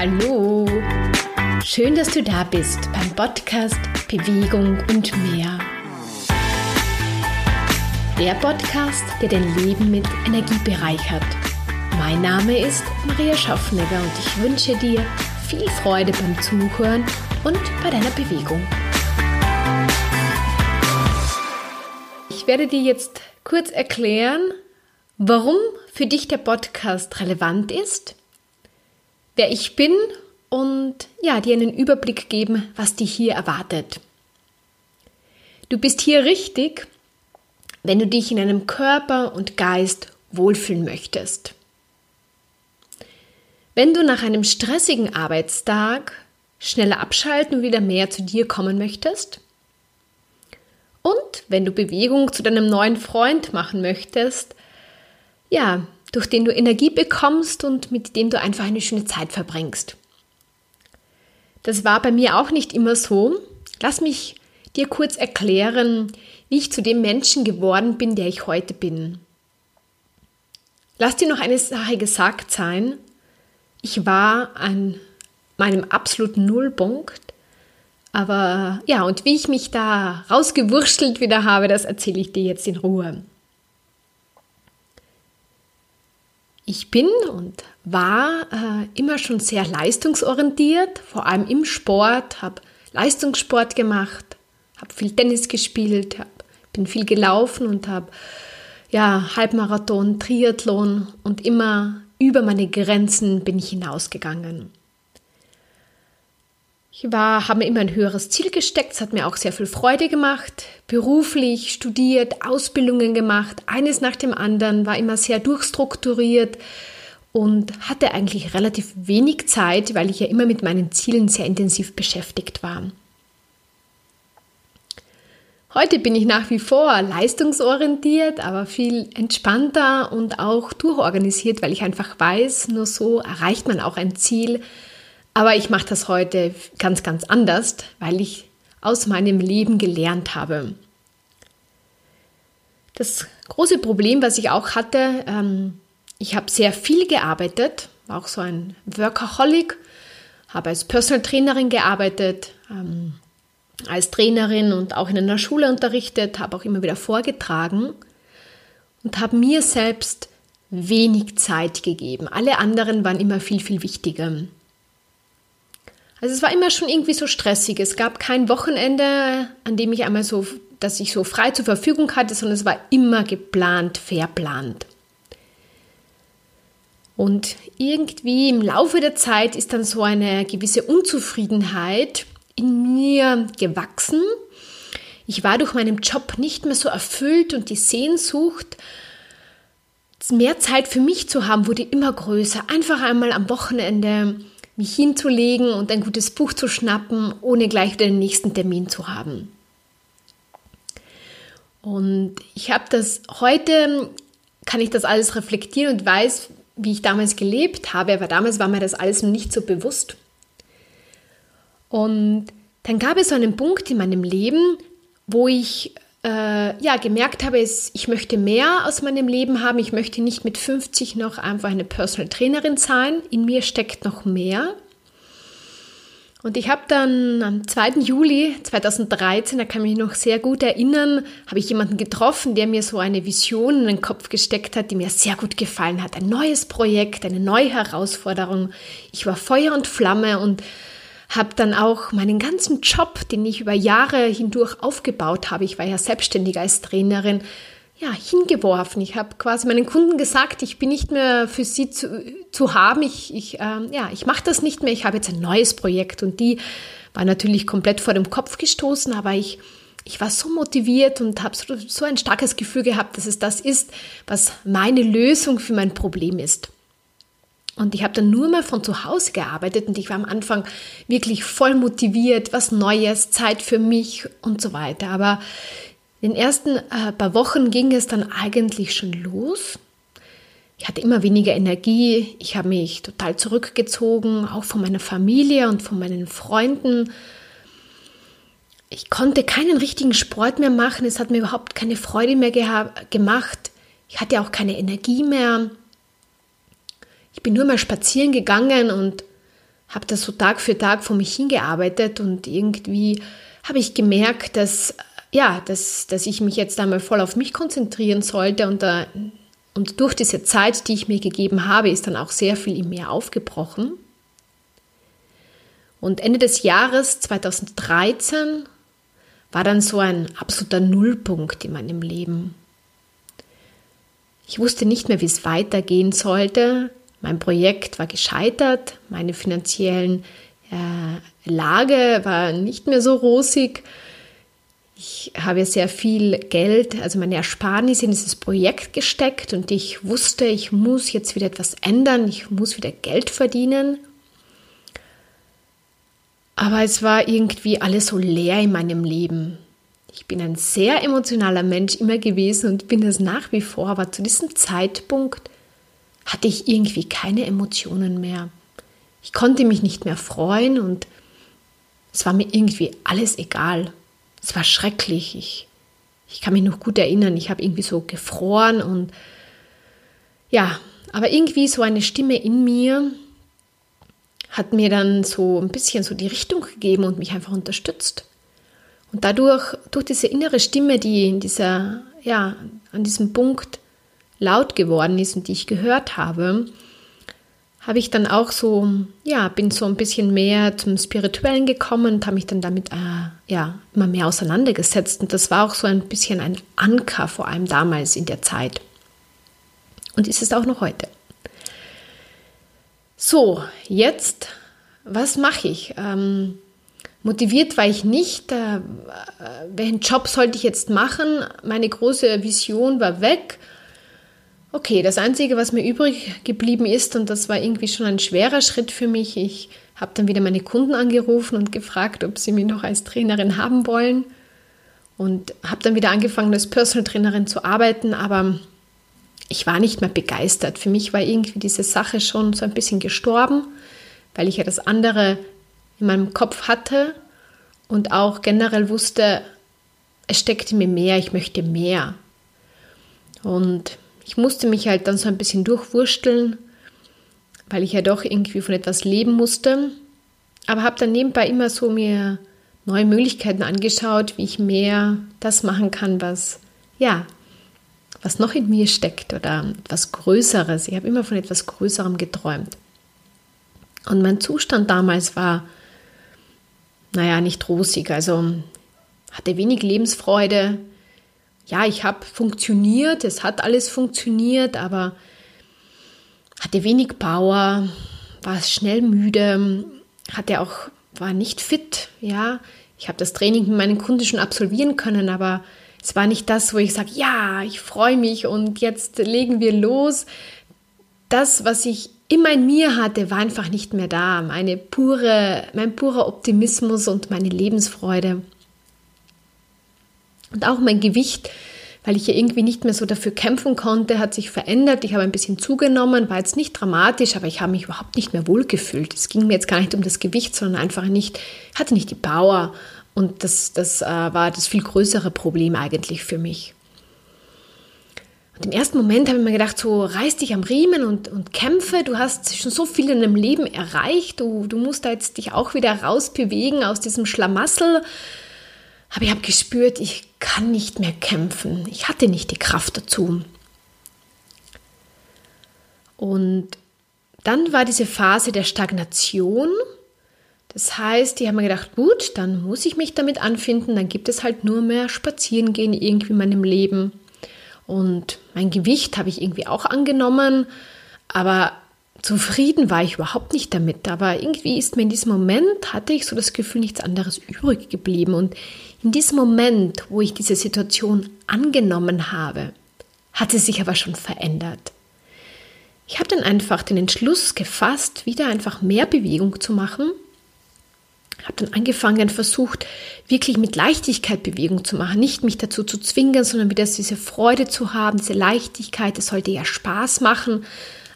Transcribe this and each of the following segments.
Hallo! Schön, dass du da bist beim Podcast Bewegung und mehr. Der Podcast, der dein Leben mit Energie bereichert. Mein Name ist Maria Schaffnegger und ich wünsche dir viel Freude beim Zuhören und bei deiner Bewegung. Ich werde dir jetzt kurz erklären, warum für dich der Podcast relevant ist wer ich bin und ja, dir einen Überblick geben, was dich hier erwartet. Du bist hier richtig, wenn du dich in einem Körper und Geist wohlfühlen möchtest. Wenn du nach einem stressigen Arbeitstag schneller abschalten und wieder mehr zu dir kommen möchtest. Und wenn du Bewegung zu deinem neuen Freund machen möchtest, ja, durch den du Energie bekommst und mit dem du einfach eine schöne Zeit verbringst. Das war bei mir auch nicht immer so. Lass mich dir kurz erklären, wie ich zu dem Menschen geworden bin, der ich heute bin. Lass dir noch eine Sache gesagt sein. Ich war an meinem absoluten Nullpunkt. Aber ja, und wie ich mich da rausgewurschtelt wieder habe, das erzähle ich dir jetzt in Ruhe. Ich bin und war äh, immer schon sehr leistungsorientiert, vor allem im Sport, habe Leistungssport gemacht, habe viel Tennis gespielt, hab, bin viel gelaufen und habe ja, Halbmarathon, Triathlon und immer über meine Grenzen bin ich hinausgegangen. Ich war, habe mir immer ein höheres Ziel gesteckt, es hat mir auch sehr viel Freude gemacht, beruflich studiert, Ausbildungen gemacht, eines nach dem anderen, war immer sehr durchstrukturiert und hatte eigentlich relativ wenig Zeit, weil ich ja immer mit meinen Zielen sehr intensiv beschäftigt war. Heute bin ich nach wie vor leistungsorientiert, aber viel entspannter und auch durchorganisiert, weil ich einfach weiß, nur so erreicht man auch ein Ziel, aber ich mache das heute ganz, ganz anders, weil ich aus meinem Leben gelernt habe. Das große Problem, was ich auch hatte, ähm, ich habe sehr viel gearbeitet, war auch so ein Workaholic, habe als Personal Trainerin gearbeitet, ähm, als Trainerin und auch in einer Schule unterrichtet, habe auch immer wieder vorgetragen und habe mir selbst wenig Zeit gegeben. Alle anderen waren immer viel, viel wichtiger. Also es war immer schon irgendwie so stressig. Es gab kein Wochenende, an dem ich einmal so, dass ich so frei zur Verfügung hatte, sondern es war immer geplant, verplant. Und irgendwie im Laufe der Zeit ist dann so eine gewisse Unzufriedenheit in mir gewachsen. Ich war durch meinen Job nicht mehr so erfüllt und die Sehnsucht, mehr Zeit für mich zu haben, wurde immer größer. Einfach einmal am Wochenende mich hinzulegen und ein gutes Buch zu schnappen, ohne gleich den nächsten Termin zu haben. Und ich habe das heute, kann ich das alles reflektieren und weiß, wie ich damals gelebt habe, aber damals war mir das alles nicht so bewusst. Und dann gab es so einen Punkt in meinem Leben, wo ich äh, ja, gemerkt habe, ist, ich möchte mehr aus meinem Leben haben. Ich möchte nicht mit 50 noch einfach eine Personal Trainerin sein. In mir steckt noch mehr. Und ich habe dann am 2. Juli 2013, da kann ich mich noch sehr gut erinnern, habe ich jemanden getroffen, der mir so eine Vision in den Kopf gesteckt hat, die mir sehr gut gefallen hat. Ein neues Projekt, eine neue Herausforderung. Ich war Feuer und Flamme und habe dann auch meinen ganzen Job, den ich über Jahre hindurch aufgebaut habe, ich war ja selbstständig als Trainerin, ja, hingeworfen. Ich habe quasi meinen Kunden gesagt, ich bin nicht mehr für sie zu, zu haben. Ich, ich, äh, ja, ich mache das nicht mehr. Ich habe jetzt ein neues Projekt und die war natürlich komplett vor dem Kopf gestoßen, aber ich, ich war so motiviert und habe so, so ein starkes Gefühl gehabt, dass es das ist, was meine Lösung für mein Problem ist. Und ich habe dann nur mal von zu Hause gearbeitet und ich war am Anfang wirklich voll motiviert, was Neues, Zeit für mich und so weiter. Aber in den ersten äh, paar Wochen ging es dann eigentlich schon los. Ich hatte immer weniger Energie, ich habe mich total zurückgezogen, auch von meiner Familie und von meinen Freunden. Ich konnte keinen richtigen Sport mehr machen, es hat mir überhaupt keine Freude mehr gemacht. Ich hatte auch keine Energie mehr. Ich bin nur mal spazieren gegangen und habe das so Tag für Tag vor mich hingearbeitet und irgendwie habe ich gemerkt, dass, ja, dass, dass ich mich jetzt einmal voll auf mich konzentrieren sollte und, da, und durch diese Zeit, die ich mir gegeben habe, ist dann auch sehr viel in mir aufgebrochen. Und Ende des Jahres 2013 war dann so ein absoluter Nullpunkt in meinem Leben. Ich wusste nicht mehr, wie es weitergehen sollte. Mein Projekt war gescheitert, meine finanziellen äh, Lage war nicht mehr so rosig. Ich habe sehr viel Geld, also meine Ersparnisse in dieses Projekt gesteckt und ich wusste, ich muss jetzt wieder etwas ändern, ich muss wieder Geld verdienen. Aber es war irgendwie alles so leer in meinem Leben. Ich bin ein sehr emotionaler Mensch immer gewesen und bin es nach wie vor, aber zu diesem Zeitpunkt hatte ich irgendwie keine Emotionen mehr. Ich konnte mich nicht mehr freuen und es war mir irgendwie alles egal. Es war schrecklich. Ich, ich kann mich noch gut erinnern, ich habe irgendwie so gefroren und ja, aber irgendwie so eine Stimme in mir hat mir dann so ein bisschen so die Richtung gegeben und mich einfach unterstützt. Und dadurch, durch diese innere Stimme, die in dieser, ja, an diesem Punkt laut geworden ist und die ich gehört habe, habe ich dann auch so, ja, bin so ein bisschen mehr zum Spirituellen gekommen und habe mich dann damit, äh, ja, immer mehr auseinandergesetzt. Und das war auch so ein bisschen ein Anker, vor allem damals in der Zeit. Und ist es auch noch heute. So, jetzt, was mache ich? Ähm, Motiviert war ich nicht. Äh, welchen Job sollte ich jetzt machen? Meine große Vision war weg. Okay, das Einzige, was mir übrig geblieben ist, und das war irgendwie schon ein schwerer Schritt für mich, ich habe dann wieder meine Kunden angerufen und gefragt, ob sie mich noch als Trainerin haben wollen. Und habe dann wieder angefangen, als Personal Trainerin zu arbeiten, aber ich war nicht mehr begeistert. Für mich war irgendwie diese Sache schon so ein bisschen gestorben, weil ich ja das andere in meinem Kopf hatte und auch generell wusste, es steckte mir mehr, ich möchte mehr. Und ich musste mich halt dann so ein bisschen durchwursteln, weil ich ja doch irgendwie von etwas leben musste. Aber habe dann nebenbei immer so mir neue Möglichkeiten angeschaut, wie ich mehr das machen kann, was ja, was noch in mir steckt oder etwas Größeres. Ich habe immer von etwas Größerem geträumt. Und mein Zustand damals war naja, nicht rosig. Also hatte wenig Lebensfreude. Ja, ich habe funktioniert, es hat alles funktioniert, aber hatte wenig Power, war schnell müde, hatte auch, war nicht fit, ja. Ich habe das Training mit meinen Kunden schon absolvieren können, aber es war nicht das, wo ich sage, ja, ich freue mich und jetzt legen wir los. Das, was ich immer in mir hatte, war einfach nicht mehr da. Meine pure, mein purer Optimismus und meine Lebensfreude. Und auch mein Gewicht, weil ich ja irgendwie nicht mehr so dafür kämpfen konnte, hat sich verändert. Ich habe ein bisschen zugenommen, war jetzt nicht dramatisch, aber ich habe mich überhaupt nicht mehr wohlgefühlt. Es ging mir jetzt gar nicht um das Gewicht, sondern einfach nicht, hatte nicht die Power. Und das, das äh, war das viel größere Problem eigentlich für mich. Und im ersten Moment habe ich mir gedacht, so reiß dich am Riemen und, und kämpfe. Du hast schon so viel in deinem Leben erreicht. Du, du musst da jetzt dich auch wieder rausbewegen aus diesem Schlamassel. Aber ich habe gespürt, ich kann nicht mehr kämpfen. Ich hatte nicht die Kraft dazu. Und dann war diese Phase der Stagnation. Das heißt, ich habe mir gedacht, gut, dann muss ich mich damit anfinden. Dann gibt es halt nur mehr Spazierengehen irgendwie in meinem Leben. Und mein Gewicht habe ich irgendwie auch angenommen, aber zufrieden war ich überhaupt nicht damit. Aber irgendwie ist mir in diesem Moment, hatte ich so das Gefühl, nichts anderes übrig geblieben. Und in diesem Moment, wo ich diese Situation angenommen habe, hat sie sich aber schon verändert. Ich habe dann einfach den Entschluss gefasst, wieder einfach mehr Bewegung zu machen habe dann angefangen, versucht, wirklich mit Leichtigkeit Bewegung zu machen, nicht mich dazu zu zwingen, sondern wieder diese Freude zu haben, diese Leichtigkeit. Es sollte ja Spaß machen,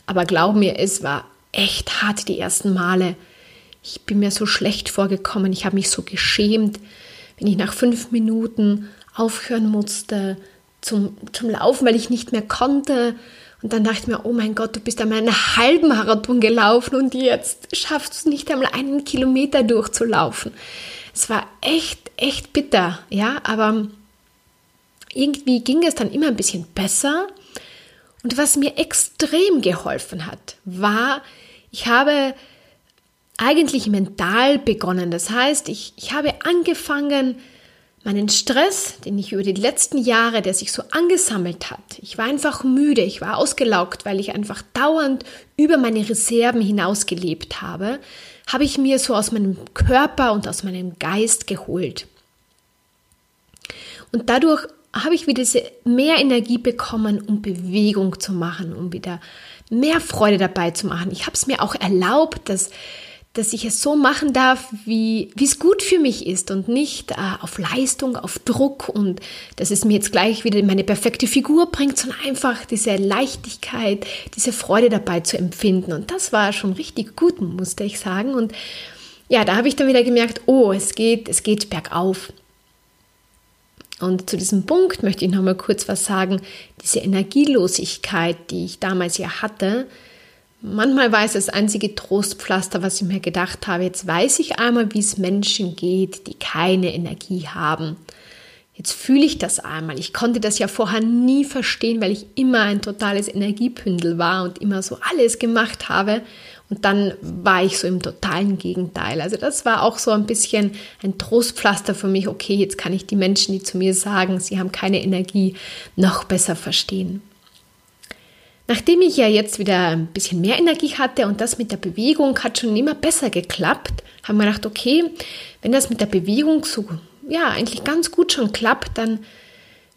aber glaub mir, es war echt hart die ersten Male. Ich bin mir so schlecht vorgekommen, ich habe mich so geschämt, wenn ich nach fünf Minuten aufhören musste zum, zum Laufen, weil ich nicht mehr konnte. Und dann dachte ich mir, oh mein Gott, du bist einmal einen halben Marathon gelaufen und jetzt schaffst du es nicht einmal einen Kilometer durchzulaufen. Es war echt, echt bitter, ja, aber irgendwie ging es dann immer ein bisschen besser. Und was mir extrem geholfen hat, war, ich habe eigentlich mental begonnen. Das heißt, ich, ich habe angefangen, meinen Stress, den ich über die letzten Jahre, der sich so angesammelt hat, ich war einfach müde, ich war ausgelaugt, weil ich einfach dauernd über meine Reserven hinaus gelebt habe, habe ich mir so aus meinem Körper und aus meinem Geist geholt. Und dadurch habe ich wieder mehr Energie bekommen, um Bewegung zu machen, um wieder mehr Freude dabei zu machen. Ich habe es mir auch erlaubt, dass dass ich es so machen darf, wie, es gut für mich ist und nicht äh, auf Leistung, auf Druck und dass es mir jetzt gleich wieder meine perfekte Figur bringt, sondern einfach diese Leichtigkeit, diese Freude dabei zu empfinden. Und das war schon richtig gut, musste ich sagen. Und ja, da habe ich dann wieder gemerkt, oh, es geht, es geht bergauf. Und zu diesem Punkt möchte ich noch mal kurz was sagen. Diese Energielosigkeit, die ich damals ja hatte, Manchmal war es das einzige Trostpflaster, was ich mir gedacht habe. Jetzt weiß ich einmal, wie es Menschen geht, die keine Energie haben. Jetzt fühle ich das einmal. Ich konnte das ja vorher nie verstehen, weil ich immer ein totales Energiepündel war und immer so alles gemacht habe. Und dann war ich so im totalen Gegenteil. Also das war auch so ein bisschen ein Trostpflaster für mich. Okay, jetzt kann ich die Menschen, die zu mir sagen, sie haben keine Energie, noch besser verstehen. Nachdem ich ja jetzt wieder ein bisschen mehr Energie hatte und das mit der Bewegung hat schon immer besser geklappt, haben wir gedacht, okay, wenn das mit der Bewegung so, ja, eigentlich ganz gut schon klappt, dann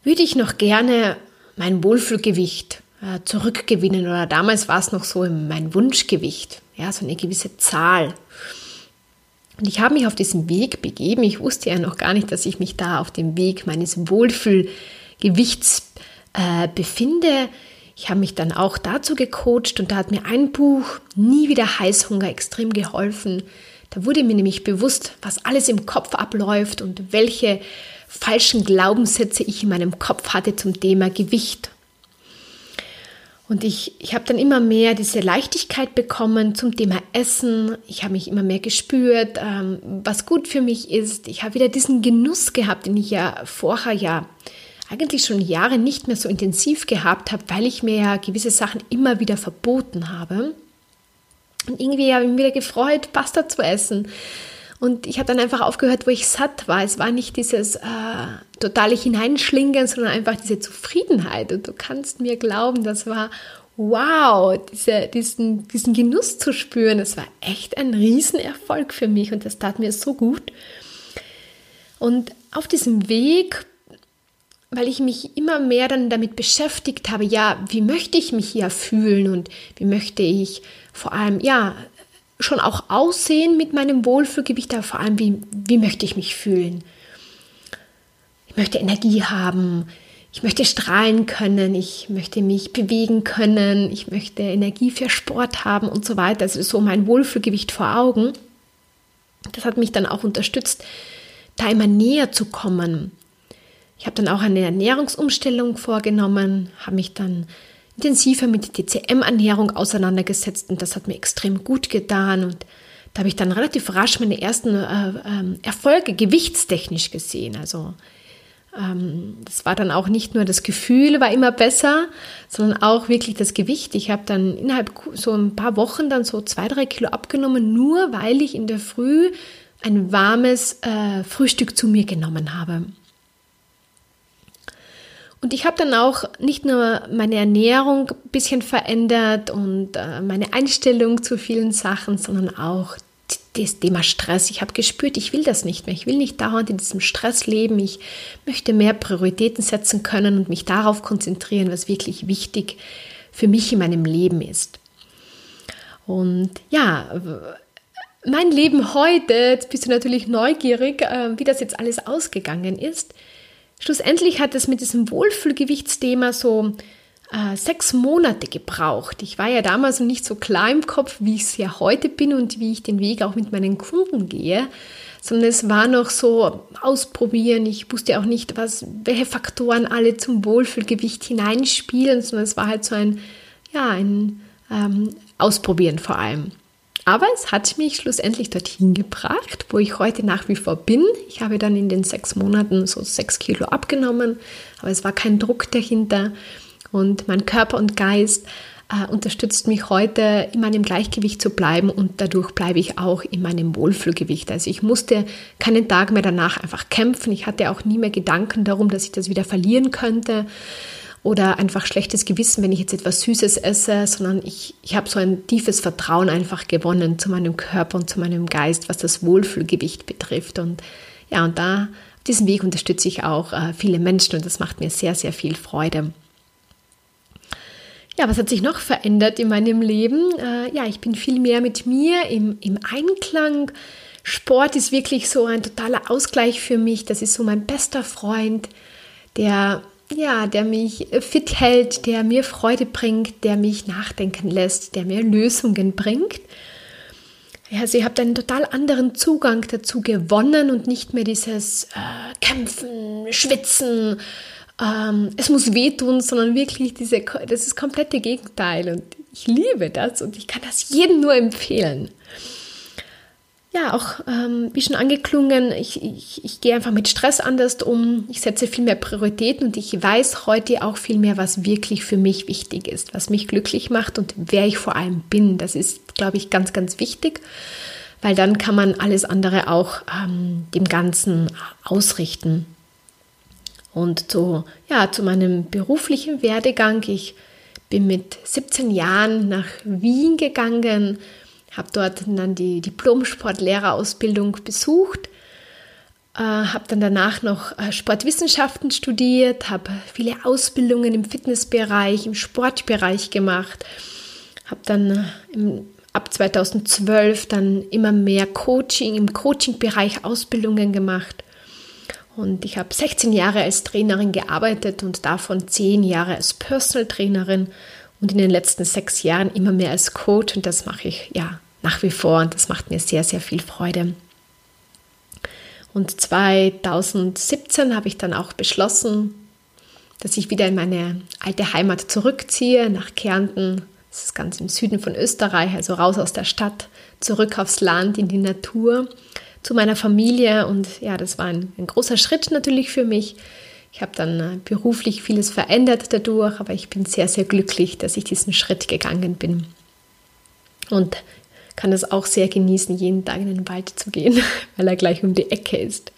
würde ich noch gerne mein Wohlfühlgewicht äh, zurückgewinnen oder damals war es noch so mein Wunschgewicht, ja, so eine gewisse Zahl. Und ich habe mich auf diesen Weg begeben. Ich wusste ja noch gar nicht, dass ich mich da auf dem Weg meines Wohlfühlgewichts äh, befinde. Ich habe mich dann auch dazu gecoacht und da hat mir ein Buch Nie wieder Heißhunger extrem geholfen. Da wurde mir nämlich bewusst, was alles im Kopf abläuft und welche falschen Glaubenssätze ich in meinem Kopf hatte zum Thema Gewicht. Und ich, ich habe dann immer mehr diese Leichtigkeit bekommen zum Thema Essen. Ich habe mich immer mehr gespürt, ähm, was gut für mich ist. Ich habe wieder diesen Genuss gehabt, den ich ja vorher ja eigentlich schon Jahre nicht mehr so intensiv gehabt habe, weil ich mir ja gewisse Sachen immer wieder verboten habe. Und irgendwie habe ich mich wieder gefreut, Pasta zu essen. Und ich habe dann einfach aufgehört, wo ich satt war. Es war nicht dieses äh, totale Hineinschlingern, sondern einfach diese Zufriedenheit. Und du kannst mir glauben, das war wow, diese, diesen, diesen Genuss zu spüren. Das war echt ein Riesenerfolg für mich und das tat mir so gut. Und auf diesem Weg weil ich mich immer mehr dann damit beschäftigt habe, ja, wie möchte ich mich hier fühlen und wie möchte ich vor allem, ja, schon auch aussehen mit meinem Wohlfühlgewicht, aber vor allem, wie, wie möchte ich mich fühlen? Ich möchte Energie haben, ich möchte strahlen können, ich möchte mich bewegen können, ich möchte Energie für Sport haben und so weiter. Also so mein Wohlfühlgewicht vor Augen. Das hat mich dann auch unterstützt, da immer näher zu kommen ich habe dann auch eine Ernährungsumstellung vorgenommen, habe mich dann intensiver mit der TCM-Ernährung auseinandergesetzt und das hat mir extrem gut getan und da habe ich dann relativ rasch meine ersten äh, äh, Erfolge gewichtstechnisch gesehen. Also ähm, das war dann auch nicht nur das Gefühl war immer besser, sondern auch wirklich das Gewicht. Ich habe dann innerhalb so ein paar Wochen dann so zwei, drei Kilo abgenommen, nur weil ich in der Früh ein warmes äh, Frühstück zu mir genommen habe. Und ich habe dann auch nicht nur meine Ernährung ein bisschen verändert und äh, meine Einstellung zu vielen Sachen, sondern auch das Thema Stress. Ich habe gespürt, ich will das nicht mehr. Ich will nicht dauernd in diesem Stress leben. Ich möchte mehr Prioritäten setzen können und mich darauf konzentrieren, was wirklich wichtig für mich in meinem Leben ist. Und ja, mein Leben heute, jetzt bist du natürlich neugierig, äh, wie das jetzt alles ausgegangen ist. Schlussendlich hat es mit diesem Wohlfühlgewichtsthema so äh, sechs Monate gebraucht. Ich war ja damals noch nicht so klar im Kopf, wie ich es ja heute bin und wie ich den Weg auch mit meinen Kunden gehe, sondern es war noch so ausprobieren. Ich wusste auch nicht, was, welche Faktoren alle zum Wohlfühlgewicht hineinspielen, sondern es war halt so ein ja, ein ähm, Ausprobieren vor allem. Aber es hat mich schlussendlich dorthin gebracht, wo ich heute nach wie vor bin. Ich habe dann in den sechs Monaten so sechs Kilo abgenommen, aber es war kein Druck dahinter. Und mein Körper und Geist äh, unterstützt mich heute, in meinem Gleichgewicht zu bleiben und dadurch bleibe ich auch in meinem Wohlfühlgewicht. Also ich musste keinen Tag mehr danach einfach kämpfen. Ich hatte auch nie mehr Gedanken darum, dass ich das wieder verlieren könnte oder einfach schlechtes Gewissen, wenn ich jetzt etwas Süßes esse, sondern ich, ich habe so ein tiefes Vertrauen einfach gewonnen zu meinem Körper und zu meinem Geist, was das Wohlfühlgewicht betrifft. Und ja, und da auf diesem Weg unterstütze ich auch äh, viele Menschen und das macht mir sehr, sehr viel Freude. Ja, was hat sich noch verändert in meinem Leben? Äh, ja, ich bin viel mehr mit mir im, im Einklang. Sport ist wirklich so ein totaler Ausgleich für mich. Das ist so mein bester Freund, der ja, der mich fit hält, der mir Freude bringt, der mich nachdenken lässt, der mir Lösungen bringt. Also ihr habt einen total anderen Zugang dazu gewonnen und nicht mehr dieses äh, Kämpfen, Schwitzen, ähm, es muss wehtun, sondern wirklich diese, das ist komplette Gegenteil. Und ich liebe das und ich kann das jedem nur empfehlen. Ja, auch ähm, wie schon angeklungen, ich, ich, ich gehe einfach mit Stress anders um. Ich setze viel mehr Prioritäten und ich weiß heute auch viel mehr, was wirklich für mich wichtig ist, was mich glücklich macht und wer ich vor allem bin. Das ist, glaube ich, ganz, ganz wichtig, weil dann kann man alles andere auch ähm, dem Ganzen ausrichten. Und so, ja, zu meinem beruflichen Werdegang. Ich bin mit 17 Jahren nach Wien gegangen, habe dort dann die Diplom-Sportlehrerausbildung besucht, äh, habe dann danach noch äh, Sportwissenschaften studiert, habe viele Ausbildungen im Fitnessbereich, im Sportbereich gemacht, habe dann äh, im, ab 2012 dann immer mehr Coaching im Coaching-Bereich Ausbildungen gemacht und ich habe 16 Jahre als Trainerin gearbeitet und davon 10 Jahre als Personal Trainerin und in den letzten sechs Jahren immer mehr als Coach. Und das mache ich ja nach wie vor und das macht mir sehr, sehr viel Freude. Und 2017 habe ich dann auch beschlossen, dass ich wieder in meine alte Heimat zurückziehe, nach Kärnten. Das ist ganz im Süden von Österreich, also raus aus der Stadt, zurück aufs Land, in die Natur zu meiner Familie und ja, das war ein, ein großer Schritt natürlich für mich. Ich habe dann äh, beruflich vieles verändert dadurch, aber ich bin sehr, sehr glücklich, dass ich diesen Schritt gegangen bin. Und kann es auch sehr genießen, jeden Tag in den Wald zu gehen, weil er gleich um die Ecke ist.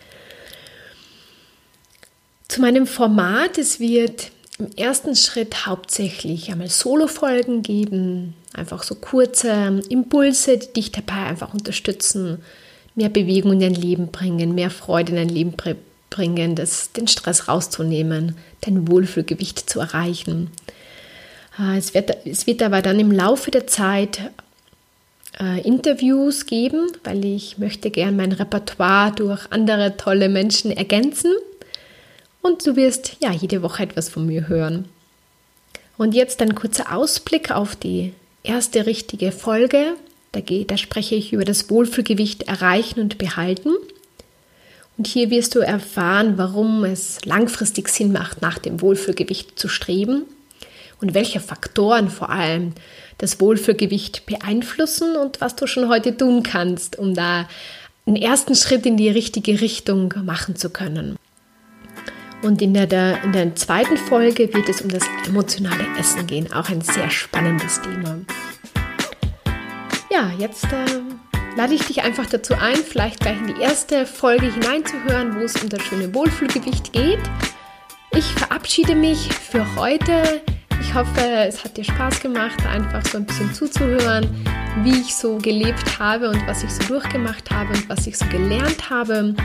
Zu meinem Format, es wird im ersten Schritt hauptsächlich einmal Solo-Folgen geben, einfach so kurze Impulse, die dich dabei einfach unterstützen, mehr Bewegung in dein Leben bringen, mehr Freude in dein Leben bringen, das, den Stress rauszunehmen, dein Wohlfühlgewicht zu erreichen. Äh, es wird, es wird aber dann im Laufe der Zeit äh, Interviews geben, weil ich möchte gern mein Repertoire durch andere tolle Menschen ergänzen. Und du wirst ja jede Woche etwas von mir hören. Und jetzt ein kurzer Ausblick auf die erste richtige Folge da, geht, da spreche ich über das Wohlfühlgewicht erreichen und behalten. Und hier wirst du erfahren, warum es langfristig Sinn macht, nach dem Wohlfühlgewicht zu streben und welche Faktoren vor allem das Wohlfühlgewicht beeinflussen und was du schon heute tun kannst, um da einen ersten Schritt in die richtige Richtung machen zu können. Und in der, in der zweiten Folge wird es um das emotionale Essen gehen, auch ein sehr spannendes Thema ja, jetzt äh, lade ich dich einfach dazu ein, vielleicht gleich in die erste Folge hineinzuhören, wo es um das schöne Wohlfühlgewicht geht. Ich verabschiede mich für heute. Ich hoffe, es hat dir Spaß gemacht, einfach so ein bisschen zuzuhören, wie ich so gelebt habe und was ich so durchgemacht habe und was ich so gelernt habe.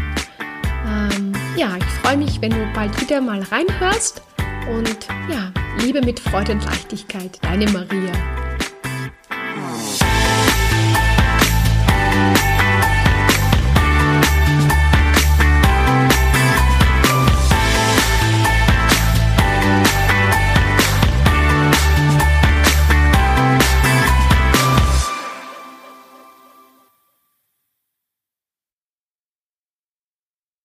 Ähm, ja, ich freue mich, wenn du bald wieder mal reinhörst. Und ja, Liebe mit Freude und Leichtigkeit, deine Maria.